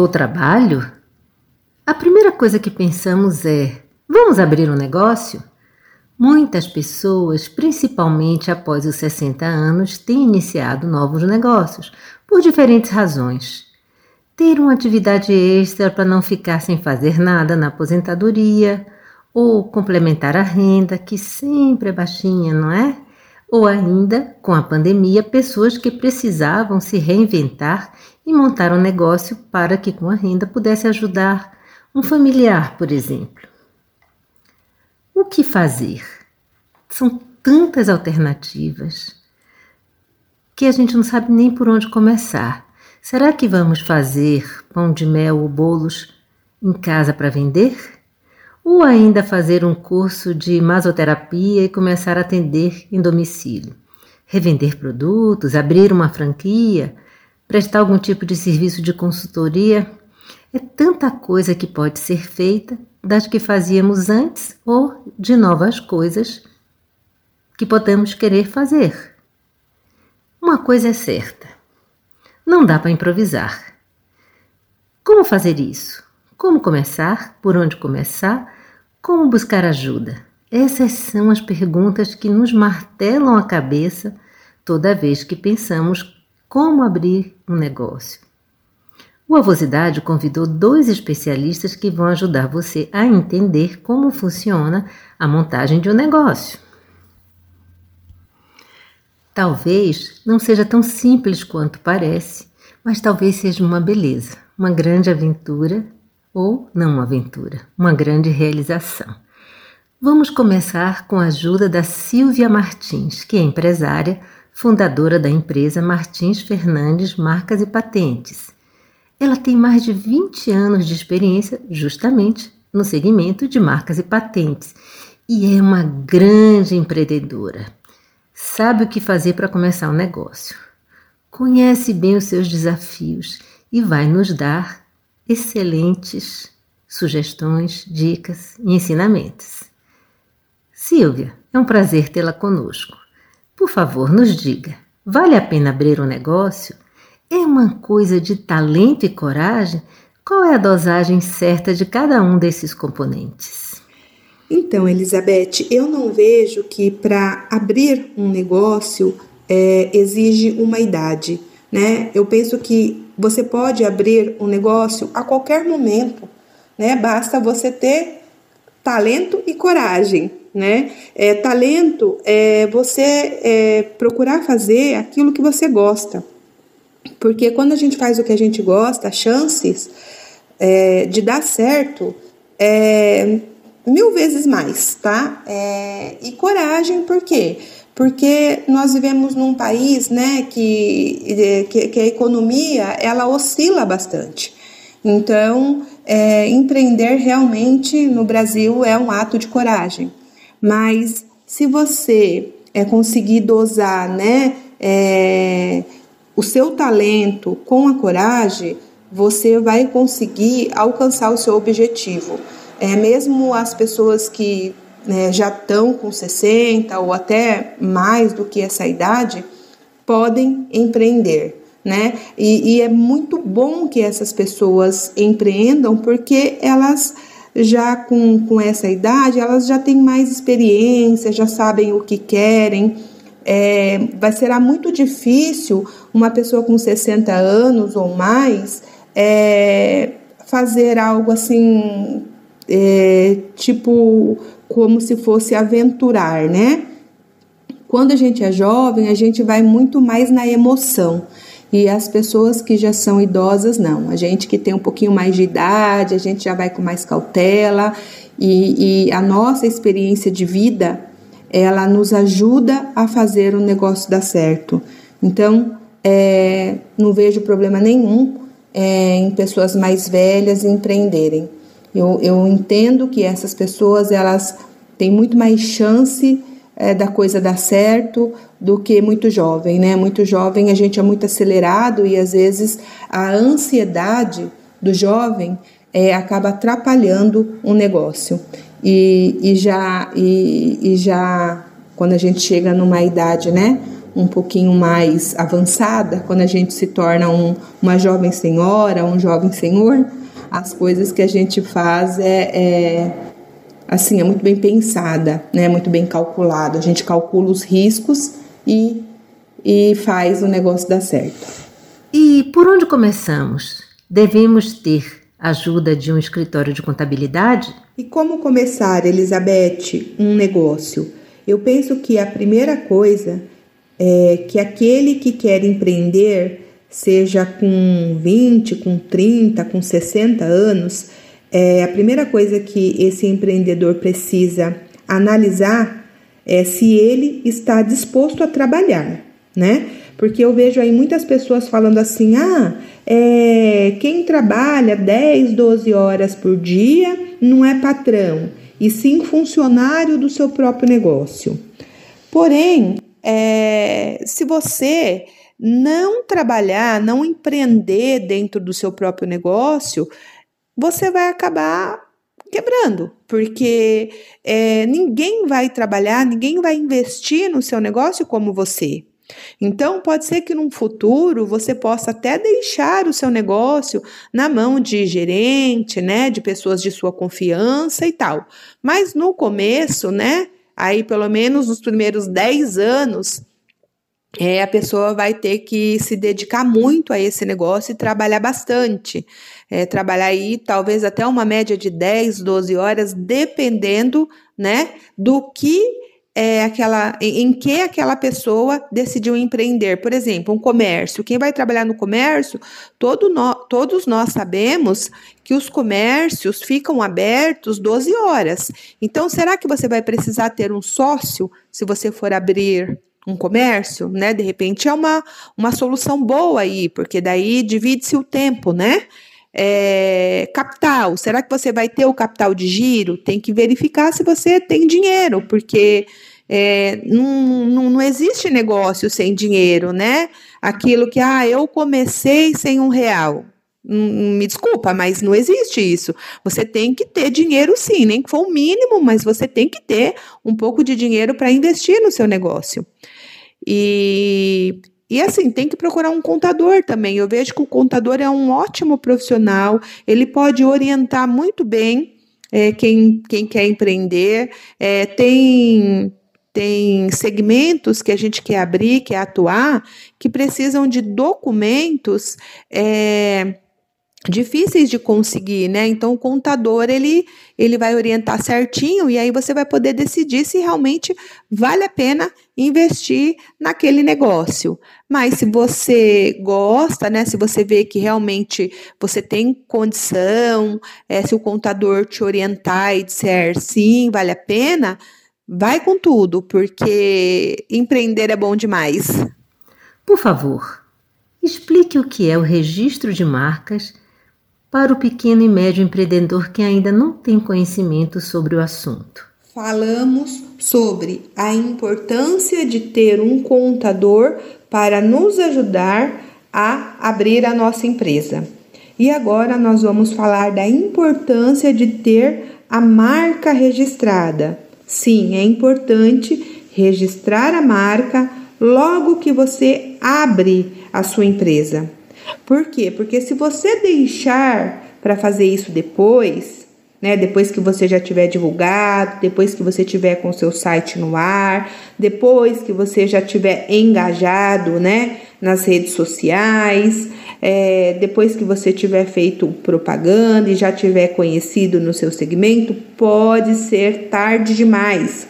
Faltou trabalho? A primeira coisa que pensamos é: vamos abrir um negócio? Muitas pessoas, principalmente após os 60 anos, têm iniciado novos negócios, por diferentes razões. Ter uma atividade extra para não ficar sem fazer nada na aposentadoria, ou complementar a renda, que sempre é baixinha, não é? Ou ainda, com a pandemia, pessoas que precisavam se reinventar e montar um negócio para que com a renda pudesse ajudar um familiar, por exemplo. O que fazer? São tantas alternativas que a gente não sabe nem por onde começar. Será que vamos fazer pão de mel ou bolos em casa para vender? Ou ainda fazer um curso de masoterapia e começar a atender em domicílio, revender produtos, abrir uma franquia, prestar algum tipo de serviço de consultoria. É tanta coisa que pode ser feita das que fazíamos antes ou de novas coisas que podemos querer fazer. Uma coisa é certa: não dá para improvisar. Como fazer isso? Como começar? Por onde começar? Como buscar ajuda? Essas são as perguntas que nos martelam a cabeça toda vez que pensamos como abrir um negócio. O Avosidade convidou dois especialistas que vão ajudar você a entender como funciona a montagem de um negócio. Talvez não seja tão simples quanto parece, mas talvez seja uma beleza, uma grande aventura ou não uma aventura, uma grande realização. Vamos começar com a ajuda da Silvia Martins, que é empresária, fundadora da empresa Martins Fernandes Marcas e Patentes. Ela tem mais de 20 anos de experiência justamente no segmento de marcas e patentes e é uma grande empreendedora. Sabe o que fazer para começar um negócio. Conhece bem os seus desafios e vai nos dar excelentes sugestões, dicas e ensinamentos. Silvia, é um prazer tê-la conosco. Por favor, nos diga: vale a pena abrir um negócio? É uma coisa de talento e coragem? Qual é a dosagem certa de cada um desses componentes? Então, Elizabeth, eu não vejo que para abrir um negócio é, exige uma idade. Né? Eu penso que você pode abrir um negócio a qualquer momento, né? Basta você ter talento e coragem, né? É, talento é você é, procurar fazer aquilo que você gosta, porque quando a gente faz o que a gente gosta, as chances é, de dar certo é mil vezes mais, tá? É, e coragem, por quê? porque nós vivemos num país né, que, que, que a economia ela oscila bastante. Então, é, empreender realmente no Brasil é um ato de coragem. Mas se você é, conseguir dosar né, é, o seu talento com a coragem, você vai conseguir alcançar o seu objetivo. É, mesmo as pessoas que né, já estão com 60 ou até mais do que essa idade, podem empreender. Né? E, e é muito bom que essas pessoas empreendam porque elas já com, com essa idade, elas já têm mais experiência, já sabem o que querem. É, vai será muito difícil uma pessoa com 60 anos ou mais é, fazer algo assim, é, tipo, como se fosse aventurar, né? Quando a gente é jovem, a gente vai muito mais na emoção. E as pessoas que já são idosas, não. A gente que tem um pouquinho mais de idade, a gente já vai com mais cautela. E, e a nossa experiência de vida, ela nos ajuda a fazer o negócio dar certo. Então, é, não vejo problema nenhum é, em pessoas mais velhas empreenderem. Eu, eu entendo que essas pessoas elas têm muito mais chance é, da coisa dar certo do que muito jovem, né? Muito jovem a gente é muito acelerado e às vezes a ansiedade do jovem é, acaba atrapalhando um negócio. E, e já e, e já quando a gente chega numa idade, né? um pouquinho mais avançada, quando a gente se torna um, uma jovem senhora, um jovem senhor, as coisas que a gente faz é, é assim é muito bem pensada, né? Muito bem calculado. A gente calcula os riscos e e faz o negócio dar certo. E por onde começamos? Devemos ter ajuda de um escritório de contabilidade? E como começar, Elizabeth, um negócio? Eu penso que a primeira coisa é, que aquele que quer empreender, seja com 20, com 30, com 60 anos, é, a primeira coisa que esse empreendedor precisa analisar é se ele está disposto a trabalhar, né? Porque eu vejo aí muitas pessoas falando assim: ah, é, quem trabalha 10, 12 horas por dia não é patrão, e sim funcionário do seu próprio negócio. Porém, é, se você não trabalhar, não empreender dentro do seu próprio negócio, você vai acabar quebrando, porque é, ninguém vai trabalhar, ninguém vai investir no seu negócio como você. Então, pode ser que num futuro você possa até deixar o seu negócio na mão de gerente, né, de pessoas de sua confiança e tal. Mas no começo, né, aí pelo menos nos primeiros 10 anos, é, a pessoa vai ter que se dedicar muito a esse negócio e trabalhar bastante. É, trabalhar aí talvez até uma média de 10, 12 horas, dependendo né, do que é aquela em, que aquela pessoa decidiu empreender. Por exemplo, um comércio. Quem vai trabalhar no comércio, todo no, todos nós sabemos que os comércios ficam abertos 12 horas. Então, será que você vai precisar ter um sócio se você for abrir um comércio, né? De repente é uma, uma solução boa aí, porque daí divide-se o tempo, né? É, capital, será que você vai ter o capital de giro? Tem que verificar se você tem dinheiro, porque é, não, não, não existe negócio sem dinheiro, né? Aquilo que, ah, eu comecei sem um real. Me desculpa, mas não existe isso. Você tem que ter dinheiro sim, nem que for o mínimo, mas você tem que ter um pouco de dinheiro para investir no seu negócio. E e assim, tem que procurar um contador também. Eu vejo que o contador é um ótimo profissional, ele pode orientar muito bem é, quem, quem quer empreender. É, tem, tem segmentos que a gente quer abrir, quer atuar, que precisam de documentos. É, difíceis de conseguir, né? Então o contador ele ele vai orientar certinho e aí você vai poder decidir se realmente vale a pena investir naquele negócio. Mas se você gosta, né? Se você vê que realmente você tem condição, é, se o contador te orientar e disser sim, vale a pena, vai com tudo, porque empreender é bom demais. Por favor, explique o que é o registro de marcas para o pequeno e médio empreendedor que ainda não tem conhecimento sobre o assunto. Falamos sobre a importância de ter um contador para nos ajudar a abrir a nossa empresa. E agora nós vamos falar da importância de ter a marca registrada. Sim, é importante registrar a marca logo que você abre a sua empresa. Por quê? Porque se você deixar para fazer isso depois, né, depois que você já tiver divulgado, depois que você tiver com seu site no ar, depois que você já tiver engajado, né, nas redes sociais, é, depois que você tiver feito propaganda e já tiver conhecido no seu segmento, pode ser tarde demais.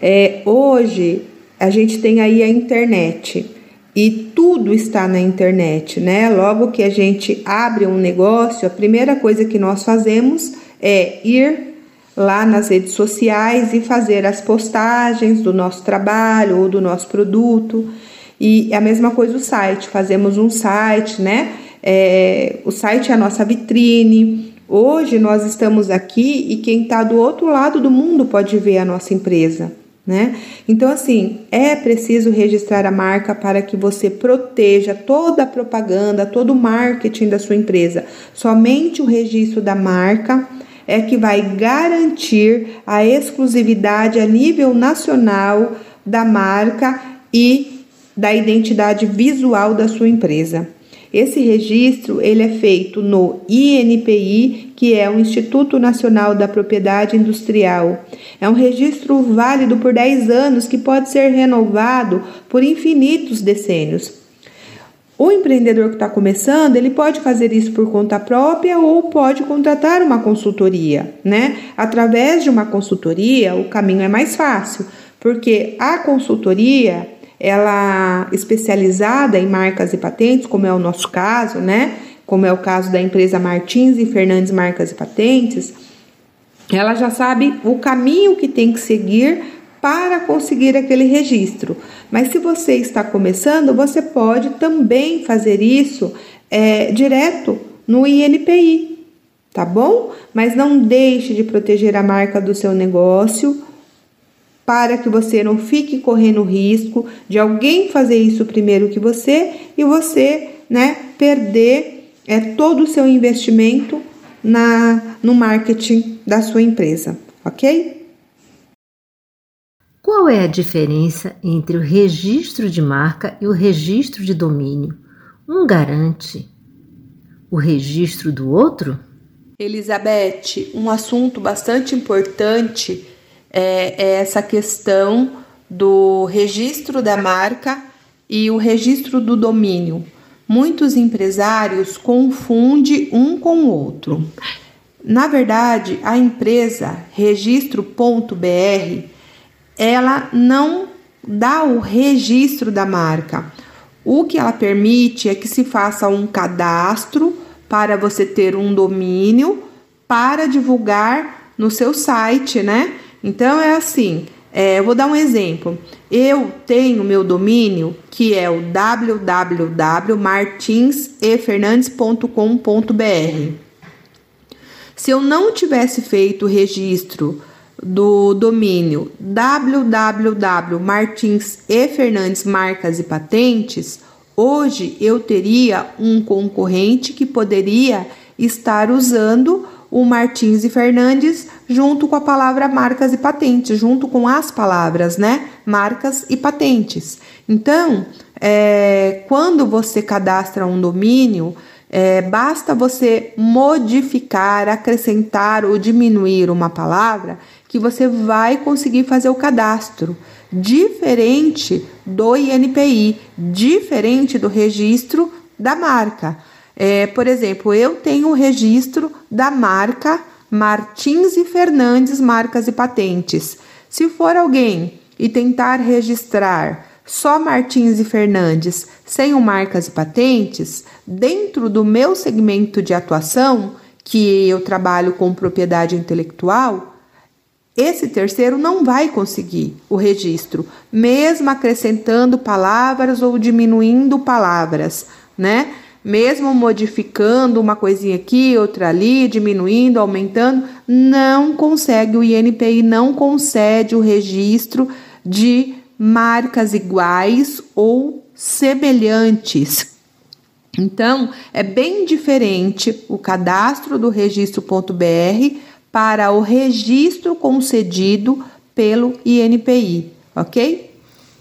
É, hoje a gente tem aí a internet e tudo está na internet, né? Logo que a gente abre um negócio, a primeira coisa que nós fazemos é ir lá nas redes sociais e fazer as postagens do nosso trabalho ou do nosso produto. E a mesma coisa o site, fazemos um site, né? É, o site é a nossa vitrine. Hoje nós estamos aqui e quem está do outro lado do mundo pode ver a nossa empresa. Né? Então, assim, é preciso registrar a marca para que você proteja toda a propaganda, todo o marketing da sua empresa. Somente o registro da marca é que vai garantir a exclusividade a nível nacional da marca e da identidade visual da sua empresa. Esse registro ele é feito no INPI, que é o Instituto Nacional da Propriedade Industrial. É um registro válido por 10 anos que pode ser renovado por infinitos decênios. O empreendedor que está começando, ele pode fazer isso por conta própria ou pode contratar uma consultoria, né? Através de uma consultoria, o caminho é mais fácil, porque a consultoria, ela especializada em marcas e patentes, como é o nosso caso, né? Como é o caso da empresa Martins e Fernandes Marcas e Patentes, ela já sabe o caminho que tem que seguir para conseguir aquele registro. Mas se você está começando, você pode também fazer isso é, direto no INPI, tá bom? Mas não deixe de proteger a marca do seu negócio para que você não fique correndo risco de alguém fazer isso primeiro que você e você, né, perder é, todo o seu investimento na no marketing da sua empresa, ok? Qual é a diferença entre o registro de marca e o registro de domínio? Um garante o registro do outro? Elizabeth, um assunto bastante importante é, é essa questão do registro da marca e o registro do domínio. Muitos empresários confundem um com o outro. Na verdade, a empresa registro.br ela não dá o registro da marca. O que ela permite é que se faça um cadastro para você ter um domínio para divulgar no seu site, né? Então é assim. É, eu vou dar um exemplo. Eu tenho meu domínio que é o www.martinsefernandes.com.br. Se eu não tivesse feito o registro do domínio www Martins e Fernandes Marcas e Patentes, hoje eu teria um concorrente que poderia estar usando o Martins e Fernandes junto com a palavra marcas e patentes, junto com as palavras, né? Marcas e patentes. Então, é, quando você cadastra um domínio, é, basta você modificar, acrescentar ou diminuir uma palavra que você vai conseguir fazer o cadastro, diferente do INPI, diferente do registro da marca. É, por exemplo, eu tenho o registro da marca Martins e Fernandes Marcas e Patentes. Se for alguém e tentar registrar só Martins e Fernandes sem o marcas e patentes, dentro do meu segmento de atuação, que eu trabalho com propriedade intelectual, esse terceiro não vai conseguir o registro, mesmo acrescentando palavras ou diminuindo palavras, né? Mesmo modificando uma coisinha aqui, outra ali, diminuindo, aumentando, não consegue, o INPI não concede o registro de marcas iguais ou semelhantes. Então, é bem diferente o cadastro do registro.br para o registro concedido pelo INPI, ok?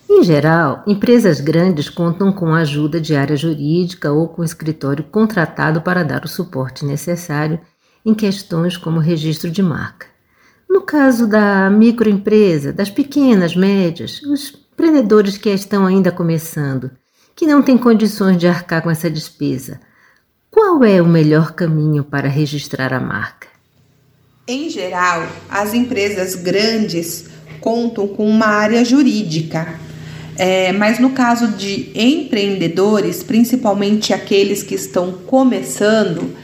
Em geral, empresas grandes contam com a ajuda de área jurídica ou com escritório contratado para dar o suporte necessário em questões como registro de marca. No caso da microempresa, das pequenas, médias, os empreendedores que estão ainda começando que não tem condições de arcar com essa despesa. Qual é o melhor caminho para registrar a marca? Em geral, as empresas grandes contam com uma área jurídica, é, mas no caso de empreendedores, principalmente aqueles que estão começando,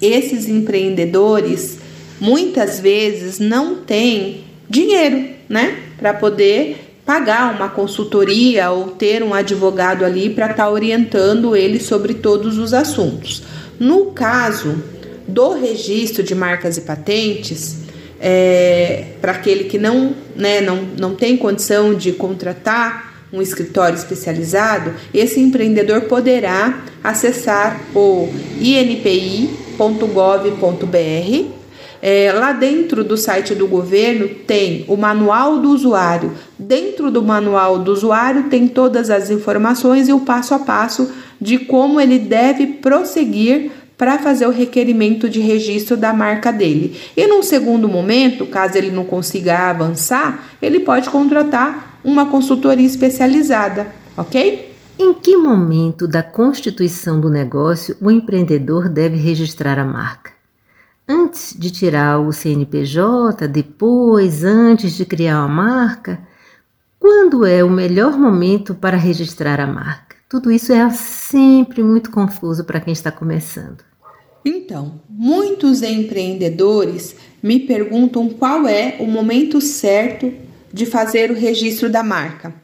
esses empreendedores muitas vezes não têm dinheiro, né, para poder pagar uma consultoria ou ter um advogado ali para estar tá orientando ele sobre todos os assuntos. No caso do registro de marcas e patentes, é, para aquele que não, né, não, não tem condição de contratar um escritório especializado, esse empreendedor poderá acessar o inpi.gov.br. É, lá dentro do site do governo tem o manual do usuário. Dentro do manual do usuário tem todas as informações e o passo a passo de como ele deve prosseguir para fazer o requerimento de registro da marca dele. E num segundo momento, caso ele não consiga avançar, ele pode contratar uma consultoria especializada, ok? Em que momento da constituição do negócio o empreendedor deve registrar a marca? Antes de tirar o CNPJ, depois, antes de criar a marca? Quando é o melhor momento para registrar a marca? Tudo isso é sempre muito confuso para quem está começando. Então, muitos empreendedores me perguntam qual é o momento certo de fazer o registro da marca.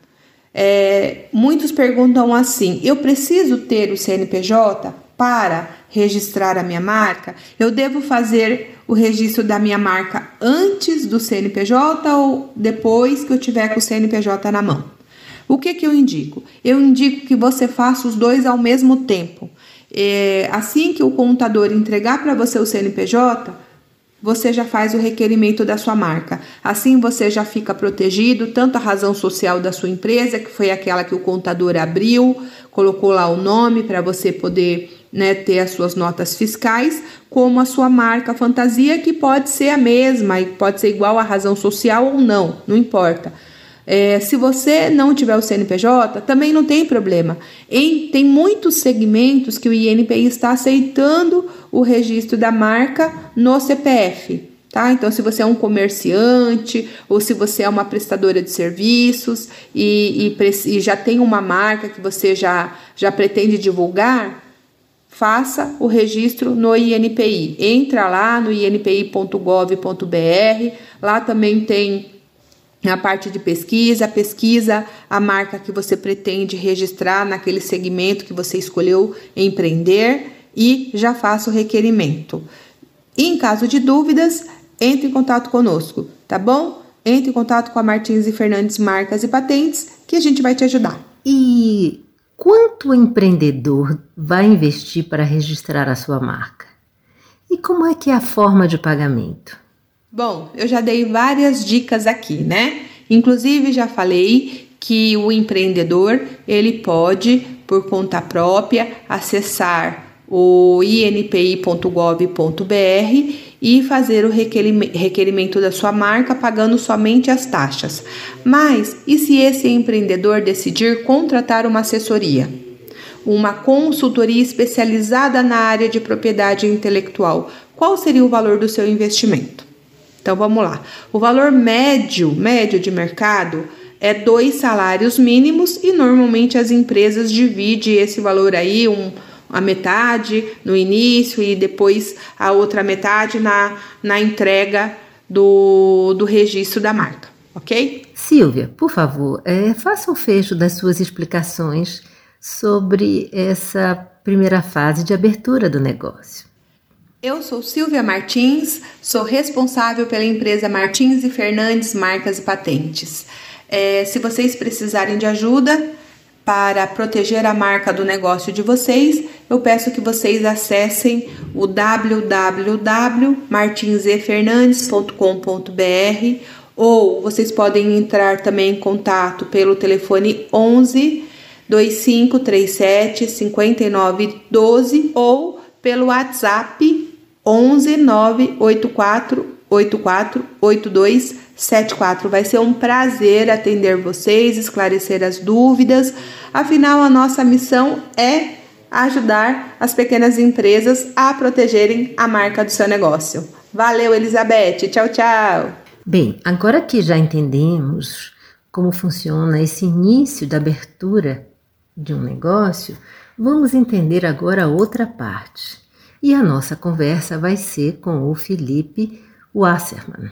É, muitos perguntam assim: eu preciso ter o CNPJ para registrar a minha marca? Eu devo fazer o registro da minha marca antes do CNPJ ou depois que eu tiver com o CNPJ na mão? O que, que eu indico? Eu indico que você faça os dois ao mesmo tempo. É, assim que o contador entregar para você o CNPJ, você já faz o requerimento da sua marca. Assim você já fica protegido, tanto a razão social da sua empresa, que foi aquela que o contador abriu, colocou lá o nome para você poder né, ter as suas notas fiscais, como a sua marca fantasia, que pode ser a mesma e pode ser igual à razão social ou não, não importa. É, se você não tiver o CNPJ, também não tem problema. Em, tem muitos segmentos que o INPI está aceitando o registro da marca no CPF. Tá? Então, se você é um comerciante ou se você é uma prestadora de serviços e, e, e já tem uma marca que você já, já pretende divulgar, faça o registro no INPI. Entra lá no inpi.gov.br, lá também tem a parte de pesquisa, pesquisa a marca que você pretende registrar naquele segmento que você escolheu empreender e já faça o requerimento. E em caso de dúvidas, entre em contato conosco, tá bom? Entre em contato com a Martins e Fernandes Marcas e Patentes que a gente vai te ajudar. E quanto o empreendedor vai investir para registrar a sua marca? E como é que é a forma de pagamento? Bom, eu já dei várias dicas aqui, né? Inclusive já falei que o empreendedor ele pode, por conta própria, acessar o inpi.gov.br e fazer o requerimento da sua marca pagando somente as taxas. Mas e se esse empreendedor decidir contratar uma assessoria? Uma consultoria especializada na área de propriedade intelectual, qual seria o valor do seu investimento? Então vamos lá. O valor médio, médio de mercado é dois salários mínimos e normalmente as empresas dividem esse valor aí, um, a metade no início e depois a outra metade na, na entrega do, do registro da marca, ok? Silvia, por favor, é, faça o fecho das suas explicações sobre essa primeira fase de abertura do negócio. Eu sou Silvia Martins, sou responsável pela empresa Martins e Fernandes Marcas e Patentes. É, se vocês precisarem de ajuda para proteger a marca do negócio de vocês, eu peço que vocês acessem o www.martinsefernandes.com.br ou vocês podem entrar também em contato pelo telefone 11 2537 5912 ou pelo WhatsApp 11 984 848274. Vai ser um prazer atender vocês, esclarecer as dúvidas. Afinal, a nossa missão é ajudar as pequenas empresas a protegerem a marca do seu negócio. Valeu, Elizabeth. Tchau, tchau. Bem, agora que já entendemos como funciona esse início da abertura de um negócio, vamos entender agora outra parte. E a nossa conversa vai ser com o Felipe Wasserman.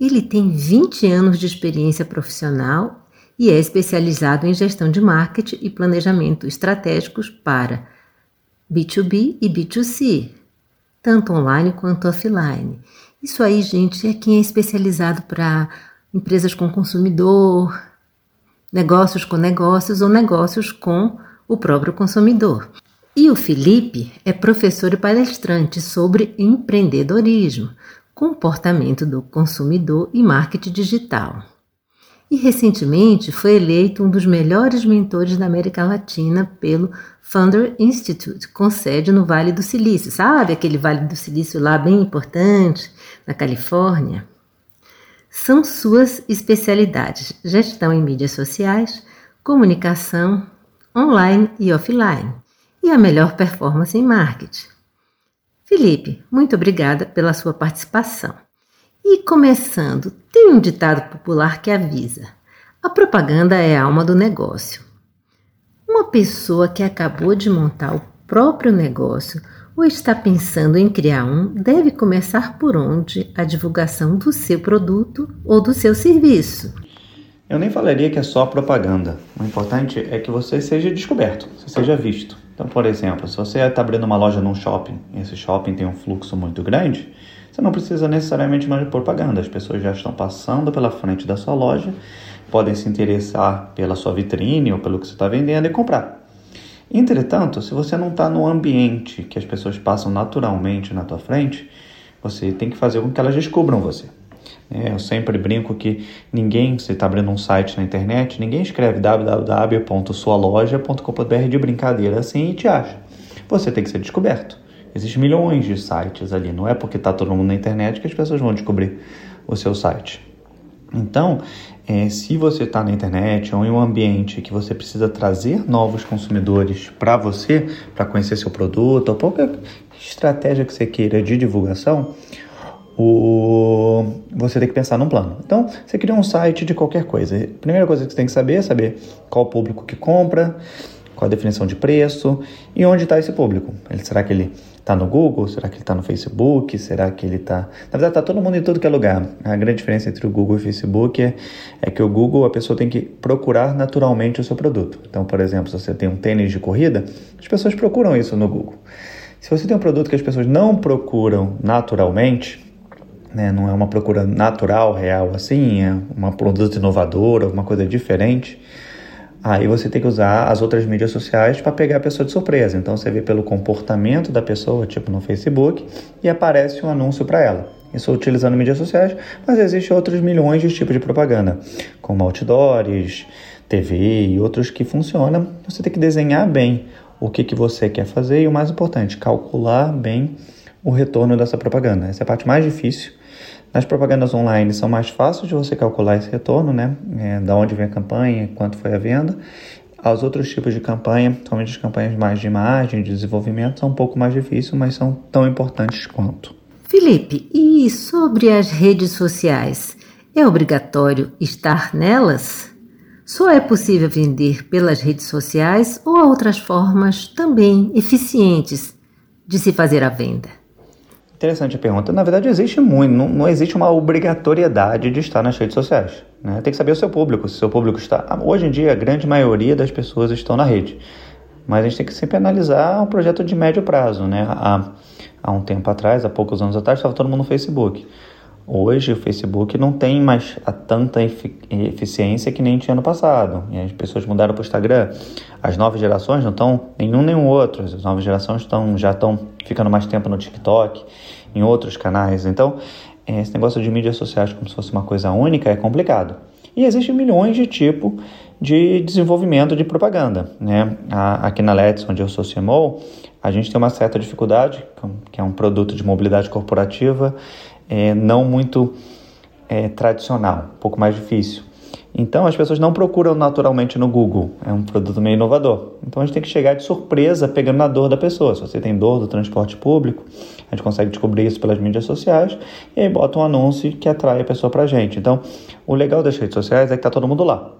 Ele tem 20 anos de experiência profissional e é especializado em gestão de marketing e planejamento estratégicos para B2B e B2C, tanto online quanto offline. Isso aí, gente, é quem é especializado para empresas com consumidor, negócios com negócios ou negócios com o próprio consumidor. E o Felipe é professor e palestrante sobre empreendedorismo, comportamento do consumidor e marketing digital. E recentemente foi eleito um dos melhores mentores da América Latina pelo Founder Institute, com sede no Vale do Silício. Sabe aquele Vale do Silício lá bem importante, na Califórnia? São suas especialidades: gestão em mídias sociais, comunicação online e offline e a melhor performance em marketing. Felipe, muito obrigada pela sua participação. E começando, tem um ditado popular que avisa: a propaganda é a alma do negócio. Uma pessoa que acabou de montar o próprio negócio ou está pensando em criar um, deve começar por onde? A divulgação do seu produto ou do seu serviço. Eu nem falaria que é só propaganda. O importante é que você seja descoberto, você seja visto. Então, por exemplo, se você está abrindo uma loja num shopping e esse shopping tem um fluxo muito grande, você não precisa necessariamente mais de propaganda. As pessoas já estão passando pela frente da sua loja, podem se interessar pela sua vitrine ou pelo que você está vendendo e comprar. Entretanto, se você não está no ambiente que as pessoas passam naturalmente na tua frente, você tem que fazer com que elas descubram você. É, eu sempre brinco que ninguém, você está abrindo um site na internet, ninguém escreve www.sualoja.com.br de brincadeira assim e te acha. Você tem que ser descoberto. Existem milhões de sites ali, não é porque está todo mundo na internet que as pessoas vão descobrir o seu site. Então, é, se você está na internet ou em um ambiente que você precisa trazer novos consumidores para você, para conhecer seu produto ou qualquer estratégia que você queira de divulgação, o... você tem que pensar num plano. Então, você cria um site de qualquer coisa. A primeira coisa que você tem que saber é saber qual o público que compra, qual a definição de preço e onde está esse público. será que ele está no Google? Será que ele está no Facebook? Será que ele está. Na verdade, está todo mundo em tudo que é lugar. A grande diferença entre o Google e o Facebook é, é que o Google a pessoa tem que procurar naturalmente o seu produto. Então, por exemplo, se você tem um tênis de corrida, as pessoas procuram isso no Google. Se você tem um produto que as pessoas não procuram naturalmente, né, não é uma procura natural, real assim, é um produto inovador, alguma coisa diferente, Aí você tem que usar as outras mídias sociais para pegar a pessoa de surpresa. Então você vê pelo comportamento da pessoa, tipo no Facebook, e aparece um anúncio para ela. Isso utilizando mídias sociais, mas existem outros milhões de tipos de propaganda, como outdoors, TV e outros que funcionam. Você tem que desenhar bem o que, que você quer fazer e o mais importante, calcular bem o retorno dessa propaganda. Essa é a parte mais difícil nas propagandas online são mais fáceis de você calcular esse retorno, né? É, da onde vem a campanha, quanto foi a venda. Os outros tipos de campanha, principalmente as campanhas mais de imagem, de desenvolvimento, são um pouco mais difíceis, mas são tão importantes quanto. Felipe, e sobre as redes sociais? É obrigatório estar nelas? Só é possível vender pelas redes sociais ou há outras formas também eficientes de se fazer a venda? Interessante a pergunta. Na verdade, existe muito, não, não, existe uma obrigatoriedade de estar nas redes sociais. Né? Tem que saber o seu público, se o seu público está. Hoje em dia, a grande maioria das pessoas estão na rede. Mas a gente tem que sempre analisar um projeto de médio prazo. Né? Há, há um tempo atrás, há poucos anos atrás, estava todo mundo no Facebook. Hoje o Facebook não tem mais a tanta eficiência que nem tinha no passado. E as pessoas mudaram para o Instagram. As novas gerações não estão nenhum nem outro. As novas gerações estão, já estão ficando mais tempo no TikTok, em outros canais. Então, esse negócio de mídias sociais como se fosse uma coisa única é complicado. E existem milhões de tipos de desenvolvimento de propaganda. Né? Aqui na Let's, onde eu sou CMO, a gente tem uma certa dificuldade, que é um produto de mobilidade corporativa é, não muito é, tradicional, um pouco mais difícil. Então as pessoas não procuram naturalmente no Google, é um produto meio inovador. Então a gente tem que chegar de surpresa pegando na dor da pessoa. Se você tem dor do transporte público, a gente consegue descobrir isso pelas mídias sociais e aí bota um anúncio que atrai a pessoa para a gente. Então o legal das redes sociais é que está todo mundo lá.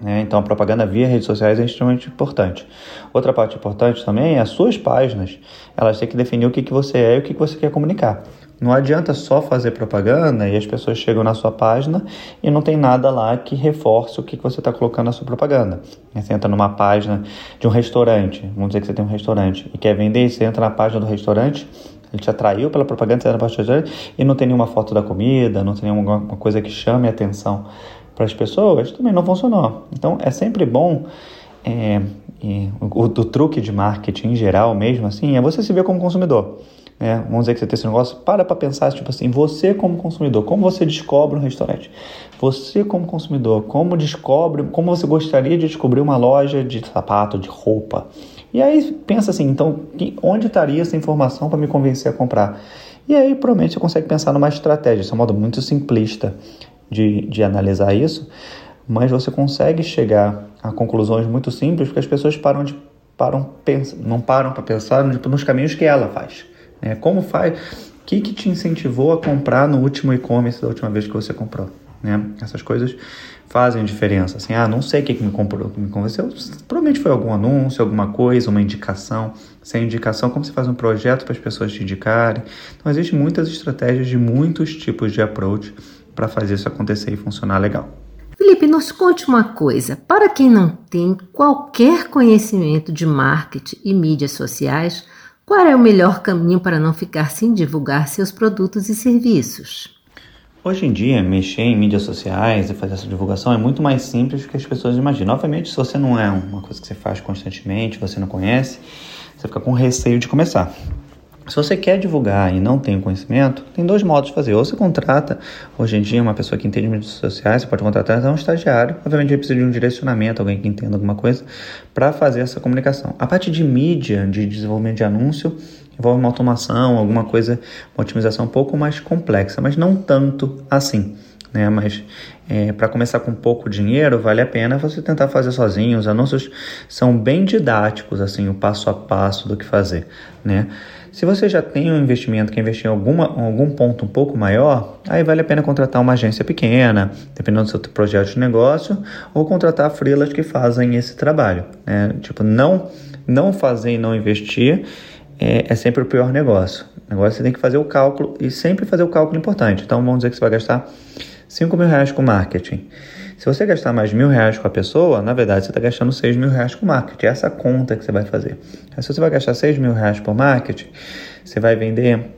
Né? Então a propaganda via redes sociais é extremamente importante. Outra parte importante também é as suas páginas. Elas têm que definir o que, que você é e o que, que você quer comunicar. Não adianta só fazer propaganda e as pessoas chegam na sua página e não tem nada lá que reforce o que você está colocando na sua propaganda. Você entra numa página de um restaurante, vamos dizer que você tem um restaurante e quer vender, você entra na página do restaurante, ele te atraiu pela propaganda, você entra na página do restaurante e não tem nenhuma foto da comida, não tem nenhuma coisa que chame a atenção para as pessoas, também não funcionou. Então é sempre bom. É, o, o, truque de marketing em geral mesmo assim é você se ver como consumidor né? Vamos dizer que você tem esse negócio, para para pensar, tipo assim, você como consumidor, como você descobre um restaurante? Você como consumidor, como descobre, como você gostaria de descobrir uma loja de sapato, de roupa? E aí pensa assim, então, onde estaria essa informação para me convencer a comprar? E aí provavelmente você consegue pensar numa estratégia, isso é um modo muito simplista de, de analisar isso, mas você consegue chegar a conclusões muito simples porque as pessoas param de param, pensa, não param para pensar nos caminhos que ela faz. É, como faz? O que, que te incentivou a comprar no último e-commerce da última vez que você comprou? Né? Essas coisas fazem diferença. Assim, ah, não sei o que, que me comprou, que me convenceu. Provavelmente foi algum anúncio, alguma coisa, uma indicação. Sem indicação, como você faz um projeto para as pessoas te indicarem. Então, existem muitas estratégias de muitos tipos de approach para fazer isso acontecer e funcionar legal. Felipe, nos conte uma coisa. Para quem não tem qualquer conhecimento de marketing e mídias sociais, qual é o melhor caminho para não ficar sem divulgar seus produtos e serviços? Hoje em dia, mexer em mídias sociais e fazer essa divulgação é muito mais simples do que as pessoas imaginam. Obviamente, se você não é uma coisa que você faz constantemente, você não conhece, você fica com receio de começar. Se você quer divulgar e não tem conhecimento, tem dois modos de fazer. Ou você contrata, hoje em dia, uma pessoa que entende mídias sociais, você pode contratar um estagiário. Obviamente, ele precisa de um direcionamento, alguém que entenda alguma coisa, para fazer essa comunicação. A parte de mídia, de desenvolvimento de anúncio, envolve uma automação, alguma coisa, uma otimização um pouco mais complexa, mas não tanto assim. Né? Mas é, para começar com pouco dinheiro, vale a pena você tentar fazer sozinho. Os anúncios são bem didáticos, assim, o passo a passo do que fazer, né? Se você já tem um investimento que investir em alguma, algum ponto um pouco maior, aí vale a pena contratar uma agência pequena, dependendo do seu projeto de negócio, ou contratar freelas que fazem esse trabalho. Né? Tipo, não, não fazer e não investir é, é sempre o pior negócio. Negócio você tem que fazer o cálculo e sempre fazer o cálculo importante. Então vamos dizer que você vai gastar 5 mil reais com marketing. Se você gastar mais mil reais com a pessoa, na verdade você está gastando seis mil reais com marketing. É essa conta que você vai fazer. se você vai gastar seis mil reais por marketing, você vai vender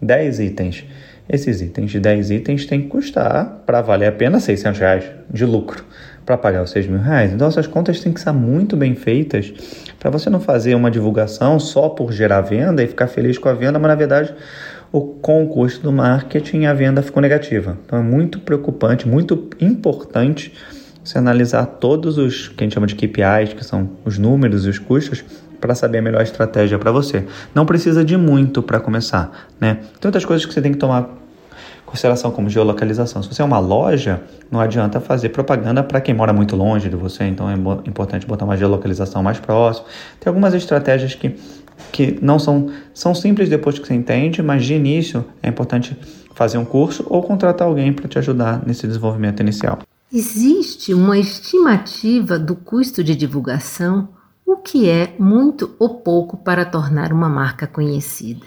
10 itens. Esses itens de 10 itens tem que custar para valer a pena 600 reais de lucro para pagar os 6 mil reais. Então essas contas têm que estar muito bem feitas para você não fazer uma divulgação só por gerar venda e ficar feliz com a venda, mas na verdade com o custo do marketing a venda ficou negativa. Então é muito preocupante, muito importante você analisar todos os que a gente chama de KPIs, que são os números e os custos, para saber a melhor estratégia para você. Não precisa de muito para começar, né? Tem outras coisas que você tem que tomar consideração como geolocalização. Se você é uma loja, não adianta fazer propaganda para quem mora muito longe de você, então é importante botar uma geolocalização mais próxima. Tem algumas estratégias que que não são, são simples depois que você entende, mas de início é importante fazer um curso ou contratar alguém para te ajudar nesse desenvolvimento inicial. Existe uma estimativa do custo de divulgação, o que é muito ou pouco para tornar uma marca conhecida?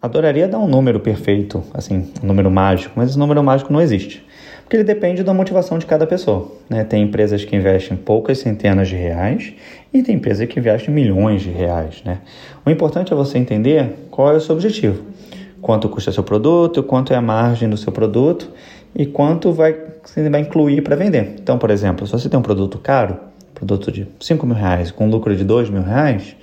Adoraria dar um número perfeito, assim, um número mágico, mas esse número mágico não existe porque ele depende da motivação de cada pessoa. Né? Tem empresas que investem poucas centenas de reais e tem empresas que investem milhões de reais. Né? O importante é você entender qual é o seu objetivo, quanto custa seu produto, quanto é a margem do seu produto e quanto vai, você vai incluir para vender. Então, por exemplo, se você tem um produto caro, produto de 5 mil reais com lucro de 2 mil reais,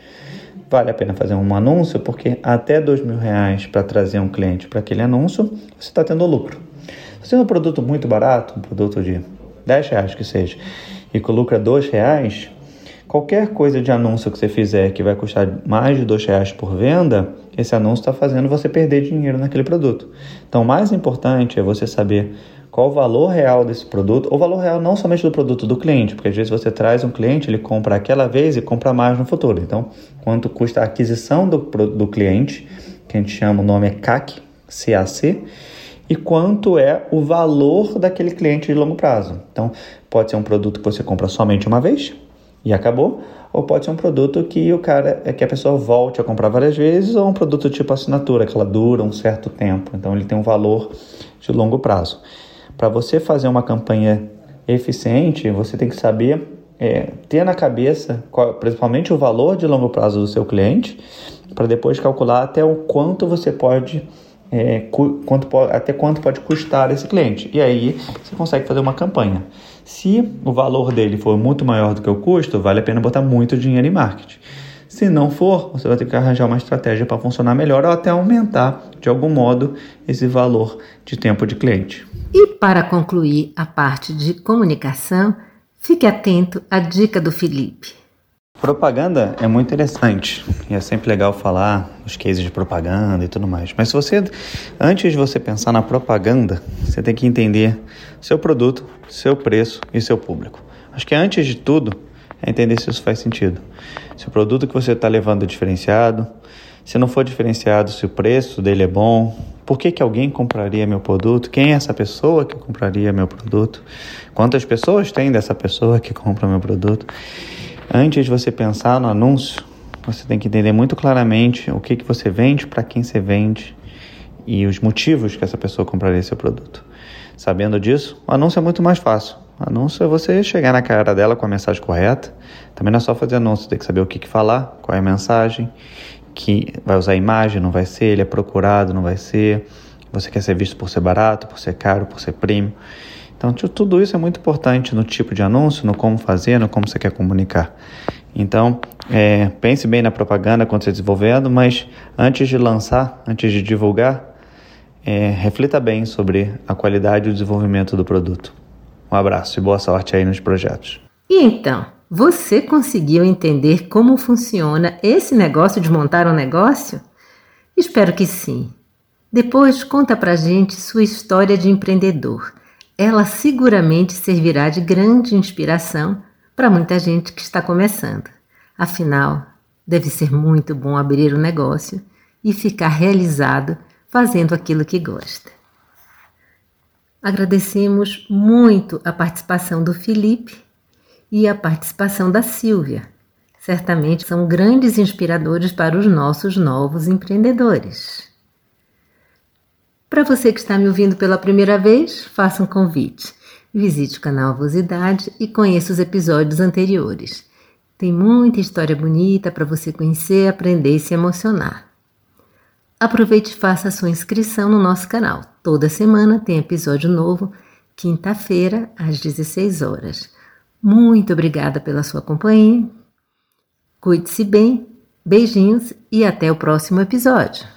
vale a pena fazer um anúncio, porque até 2 mil reais para trazer um cliente para aquele anúncio, você está tendo lucro. É um produto muito barato, um produto de 10 reais que seja, e que lucra 2 reais, qualquer coisa de anúncio que você fizer que vai custar mais de 2 reais por venda, esse anúncio está fazendo você perder dinheiro naquele produto. Então, o mais importante é você saber qual o valor real desse produto, o valor real não somente do produto do cliente, porque às vezes você traz um cliente, ele compra aquela vez e compra mais no futuro. Então, quanto custa a aquisição do, do cliente, que a gente chama o nome é CAC, CAC, e quanto é o valor daquele cliente de longo prazo. Então, pode ser um produto que você compra somente uma vez e acabou, ou pode ser um produto que o cara é que a pessoa volte a comprar várias vezes, ou um produto tipo assinatura, que ela dura um certo tempo. Então, ele tem um valor de longo prazo. Para você fazer uma campanha eficiente, você tem que saber é, ter na cabeça, qual, principalmente o valor de longo prazo do seu cliente, para depois calcular até o quanto você pode, é, quanto, até quanto pode custar esse cliente. E aí você consegue fazer uma campanha. Se o valor dele for muito maior do que o custo, vale a pena botar muito dinheiro em marketing. Se não for, você vai ter que arranjar uma estratégia para funcionar melhor ou até aumentar de algum modo esse valor de tempo de cliente. E para concluir a parte de comunicação, fique atento à dica do Felipe. Propaganda é muito interessante e é sempre legal falar os cases de propaganda e tudo mais. Mas se você, antes de você pensar na propaganda, você tem que entender seu produto, seu preço e seu público. Acho que antes de tudo é entender se isso faz sentido. Se o produto que você está levando é diferenciado, se não for diferenciado, se o preço dele é bom, por que, que alguém compraria meu produto? Quem é essa pessoa que compraria meu produto? Quantas pessoas tem dessa pessoa que compra meu produto? Antes de você pensar no anúncio, você tem que entender muito claramente o que, que você vende, para quem você vende e os motivos que essa pessoa compraria seu produto. Sabendo disso, o anúncio é muito mais fácil. O anúncio é você chegar na cara dela com a mensagem correta. Também não é só fazer anúncio, tem que saber o que, que falar, qual é a mensagem que vai usar imagem, não vai ser, ele é procurado, não vai ser, você quer ser visto por ser barato, por ser caro, por ser premium. Então, tudo isso é muito importante no tipo de anúncio, no como fazer, no como você quer comunicar. Então, é, pense bem na propaganda quando você desenvolvendo, mas antes de lançar, antes de divulgar, é, reflita bem sobre a qualidade e o desenvolvimento do produto. Um abraço e boa sorte aí nos projetos. E então? Você conseguiu entender como funciona esse negócio de montar um negócio? Espero que sim. Depois conta pra gente sua história de empreendedor. Ela seguramente servirá de grande inspiração para muita gente que está começando. Afinal, deve ser muito bom abrir um negócio e ficar realizado fazendo aquilo que gosta. Agradecemos muito a participação do Felipe e a participação da Silvia. Certamente são grandes inspiradores para os nossos novos empreendedores. Para você que está me ouvindo pela primeira vez, faça um convite. Visite o canal Avosidade e conheça os episódios anteriores. Tem muita história bonita para você conhecer, aprender e se emocionar. Aproveite e faça a sua inscrição no nosso canal. Toda semana tem episódio novo, quinta-feira, às 16 horas. Muito obrigada pela sua companhia. Cuide-se bem, beijinhos e até o próximo episódio.